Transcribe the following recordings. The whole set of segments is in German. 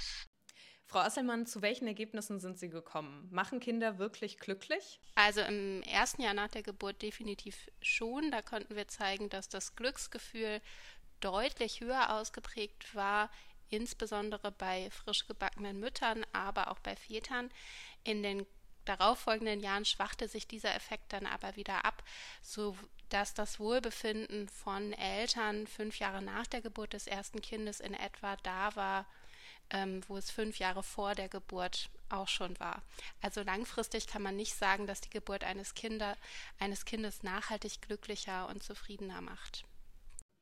aus. Frau Asselmann, zu welchen Ergebnissen sind Sie gekommen? Machen Kinder wirklich glücklich? Also im ersten Jahr nach der Geburt definitiv schon. Da konnten wir zeigen, dass das Glücksgefühl deutlich höher ausgeprägt war, insbesondere bei frisch gebackenen Müttern, aber auch bei Vätern. In den darauffolgenden Jahren schwachte sich dieser Effekt dann aber wieder ab, sodass das Wohlbefinden von Eltern fünf Jahre nach der Geburt des ersten Kindes in etwa da war, ähm, wo es fünf Jahre vor der Geburt auch schon war. Also langfristig kann man nicht sagen, dass die Geburt eines, Kinder, eines Kindes nachhaltig glücklicher und zufriedener macht.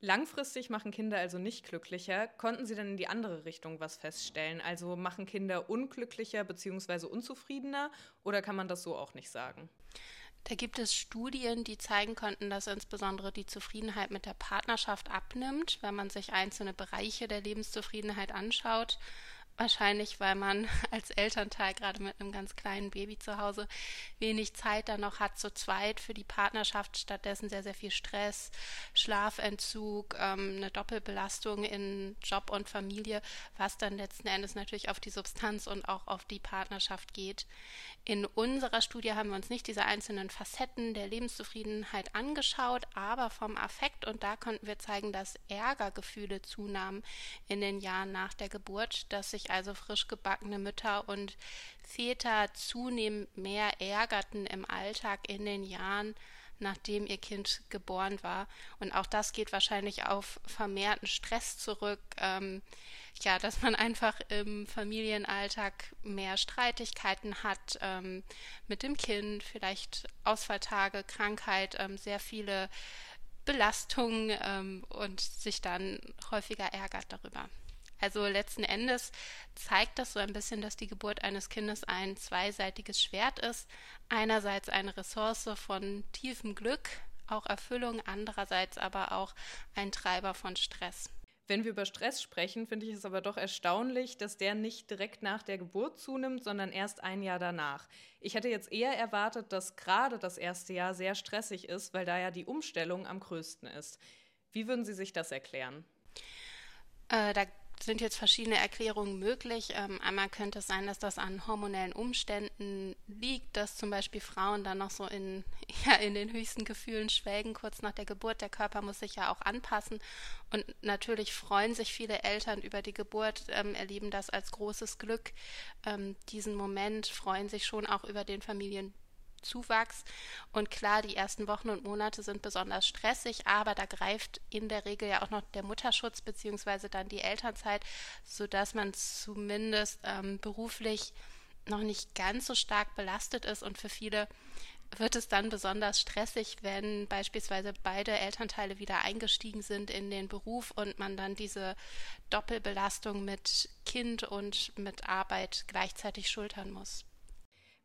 Langfristig machen Kinder also nicht glücklicher. Konnten Sie dann in die andere Richtung was feststellen? Also machen Kinder unglücklicher bzw. unzufriedener oder kann man das so auch nicht sagen? Da gibt es Studien, die zeigen konnten, dass insbesondere die Zufriedenheit mit der Partnerschaft abnimmt, wenn man sich einzelne Bereiche der Lebenszufriedenheit anschaut. Wahrscheinlich, weil man als Elternteil gerade mit einem ganz kleinen Baby zu Hause wenig Zeit dann noch hat zu zweit für die Partnerschaft, stattdessen sehr, sehr viel Stress, Schlafentzug, ähm, eine Doppelbelastung in Job und Familie, was dann letzten Endes natürlich auf die Substanz und auch auf die Partnerschaft geht. In unserer Studie haben wir uns nicht diese einzelnen Facetten der Lebenszufriedenheit angeschaut, aber vom Affekt und da konnten wir zeigen, dass Ärgergefühle zunahmen in den Jahren nach der Geburt, dass sich also frisch gebackene Mütter und Väter zunehmend mehr ärgerten im Alltag in den Jahren, nachdem ihr Kind geboren war. Und auch das geht wahrscheinlich auf vermehrten Stress zurück. Ähm, ja, dass man einfach im Familienalltag mehr Streitigkeiten hat ähm, mit dem Kind, vielleicht Ausfalltage, Krankheit, ähm, sehr viele Belastungen ähm, und sich dann häufiger ärgert darüber. Also letzten Endes zeigt das so ein bisschen, dass die Geburt eines Kindes ein zweiseitiges Schwert ist. Einerseits eine Ressource von tiefem Glück, auch Erfüllung, andererseits aber auch ein Treiber von Stress. Wenn wir über Stress sprechen, finde ich es aber doch erstaunlich, dass der nicht direkt nach der Geburt zunimmt, sondern erst ein Jahr danach. Ich hätte jetzt eher erwartet, dass gerade das erste Jahr sehr stressig ist, weil da ja die Umstellung am größten ist. Wie würden Sie sich das erklären? Äh, da sind jetzt verschiedene Erklärungen möglich. Ähm, einmal könnte es sein, dass das an hormonellen Umständen liegt, dass zum Beispiel Frauen dann noch so in, ja, in den höchsten Gefühlen schwelgen kurz nach der Geburt. Der Körper muss sich ja auch anpassen. Und natürlich freuen sich viele Eltern über die Geburt, ähm, erleben das als großes Glück. Ähm, diesen Moment freuen sich schon auch über den Familien Zuwachs. Und klar, die ersten Wochen und Monate sind besonders stressig, aber da greift in der Regel ja auch noch der Mutterschutz beziehungsweise dann die Elternzeit, sodass man zumindest ähm, beruflich noch nicht ganz so stark belastet ist und für viele wird es dann besonders stressig, wenn beispielsweise beide Elternteile wieder eingestiegen sind in den Beruf und man dann diese Doppelbelastung mit Kind und mit Arbeit gleichzeitig schultern muss.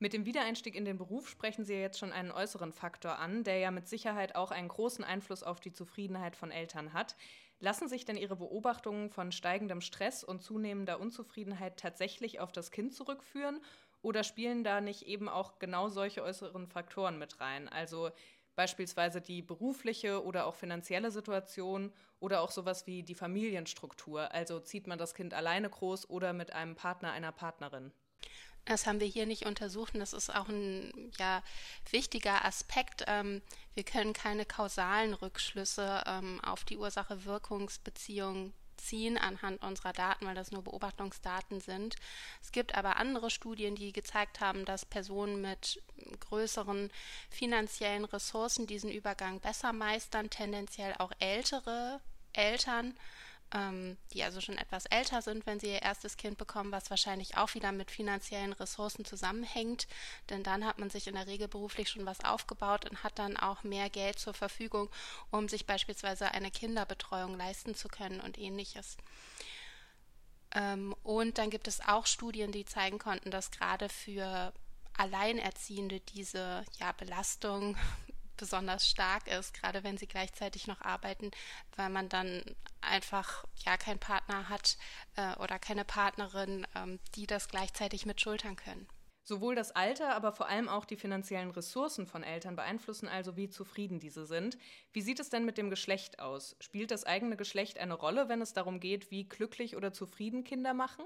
Mit dem Wiedereinstieg in den Beruf sprechen Sie ja jetzt schon einen äußeren Faktor an, der ja mit Sicherheit auch einen großen Einfluss auf die Zufriedenheit von Eltern hat. Lassen sich denn Ihre Beobachtungen von steigendem Stress und zunehmender Unzufriedenheit tatsächlich auf das Kind zurückführen? Oder spielen da nicht eben auch genau solche äußeren Faktoren mit rein? Also beispielsweise die berufliche oder auch finanzielle Situation oder auch sowas wie die Familienstruktur. Also zieht man das Kind alleine groß oder mit einem Partner, einer Partnerin? Das haben wir hier nicht untersucht und das ist auch ein ja, wichtiger Aspekt. Ähm, wir können keine kausalen Rückschlüsse ähm, auf die Ursache-Wirkungsbeziehung ziehen anhand unserer Daten, weil das nur Beobachtungsdaten sind. Es gibt aber andere Studien, die gezeigt haben, dass Personen mit größeren finanziellen Ressourcen diesen Übergang besser meistern, tendenziell auch ältere Eltern ähm, die also schon etwas älter sind, wenn sie ihr erstes Kind bekommen, was wahrscheinlich auch wieder mit finanziellen Ressourcen zusammenhängt. Denn dann hat man sich in der Regel beruflich schon was aufgebaut und hat dann auch mehr Geld zur Verfügung, um sich beispielsweise eine Kinderbetreuung leisten zu können und ähnliches. Ähm, und dann gibt es auch Studien, die zeigen konnten, dass gerade für Alleinerziehende diese ja, Belastung besonders stark ist, gerade wenn sie gleichzeitig noch arbeiten, weil man dann einfach ja keinen Partner hat äh, oder keine Partnerin, ähm, die das gleichzeitig mit schultern können. Sowohl das Alter, aber vor allem auch die finanziellen Ressourcen von Eltern beeinflussen also, wie zufrieden diese sind. Wie sieht es denn mit dem Geschlecht aus? Spielt das eigene Geschlecht eine Rolle, wenn es darum geht, wie glücklich oder zufrieden Kinder machen?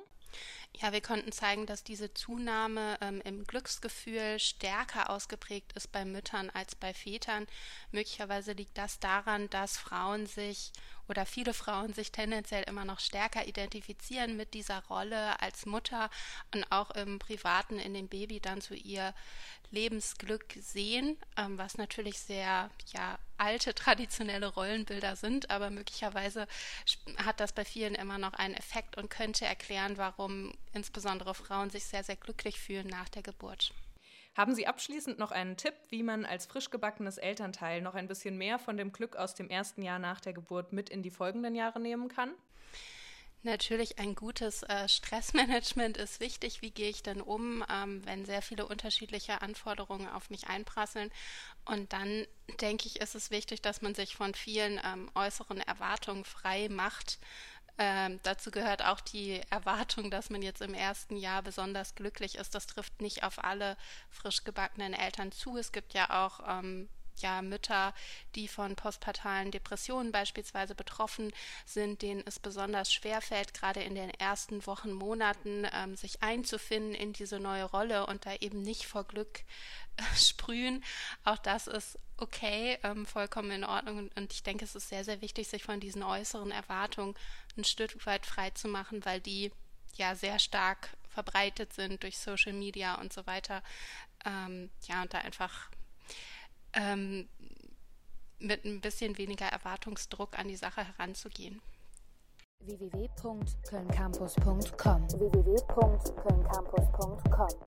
Ja, wir konnten zeigen, dass diese Zunahme ähm, im Glücksgefühl stärker ausgeprägt ist bei Müttern als bei Vätern. Möglicherweise liegt das daran, dass Frauen sich oder viele Frauen sich tendenziell immer noch stärker identifizieren mit dieser Rolle als Mutter und auch im Privaten in dem Baby dann so ihr Lebensglück sehen, ähm, was natürlich sehr ja alte traditionelle Rollenbilder sind, aber möglicherweise hat das bei vielen immer noch einen Effekt und könnte erklären, warum insbesondere Frauen sich sehr sehr glücklich fühlen nach der Geburt. Haben Sie abschließend noch einen Tipp, wie man als frisch gebackenes Elternteil noch ein bisschen mehr von dem Glück aus dem ersten Jahr nach der Geburt mit in die folgenden Jahre nehmen kann? Natürlich ein gutes äh, Stressmanagement ist wichtig. Wie gehe ich denn um, ähm, wenn sehr viele unterschiedliche Anforderungen auf mich einprasseln? Und dann denke ich, ist es wichtig, dass man sich von vielen ähm, äußeren Erwartungen frei macht ähm, dazu gehört auch die Erwartung, dass man jetzt im ersten Jahr besonders glücklich ist. Das trifft nicht auf alle frisch gebackenen Eltern zu. Es gibt ja auch ähm, ja, Mütter, die von postpartalen Depressionen beispielsweise betroffen sind, denen es besonders schwer fällt, gerade in den ersten Wochen, Monaten ähm, sich einzufinden in diese neue Rolle und da eben nicht vor Glück äh, sprühen. Auch das ist okay, ähm, vollkommen in Ordnung. Und ich denke, es ist sehr, sehr wichtig, sich von diesen äußeren Erwartungen ein Stück weit frei zu machen, weil die ja sehr stark verbreitet sind durch Social Media und so weiter. Ähm, ja, und da einfach ähm, mit ein bisschen weniger Erwartungsdruck an die Sache heranzugehen. www.kölncampus.com www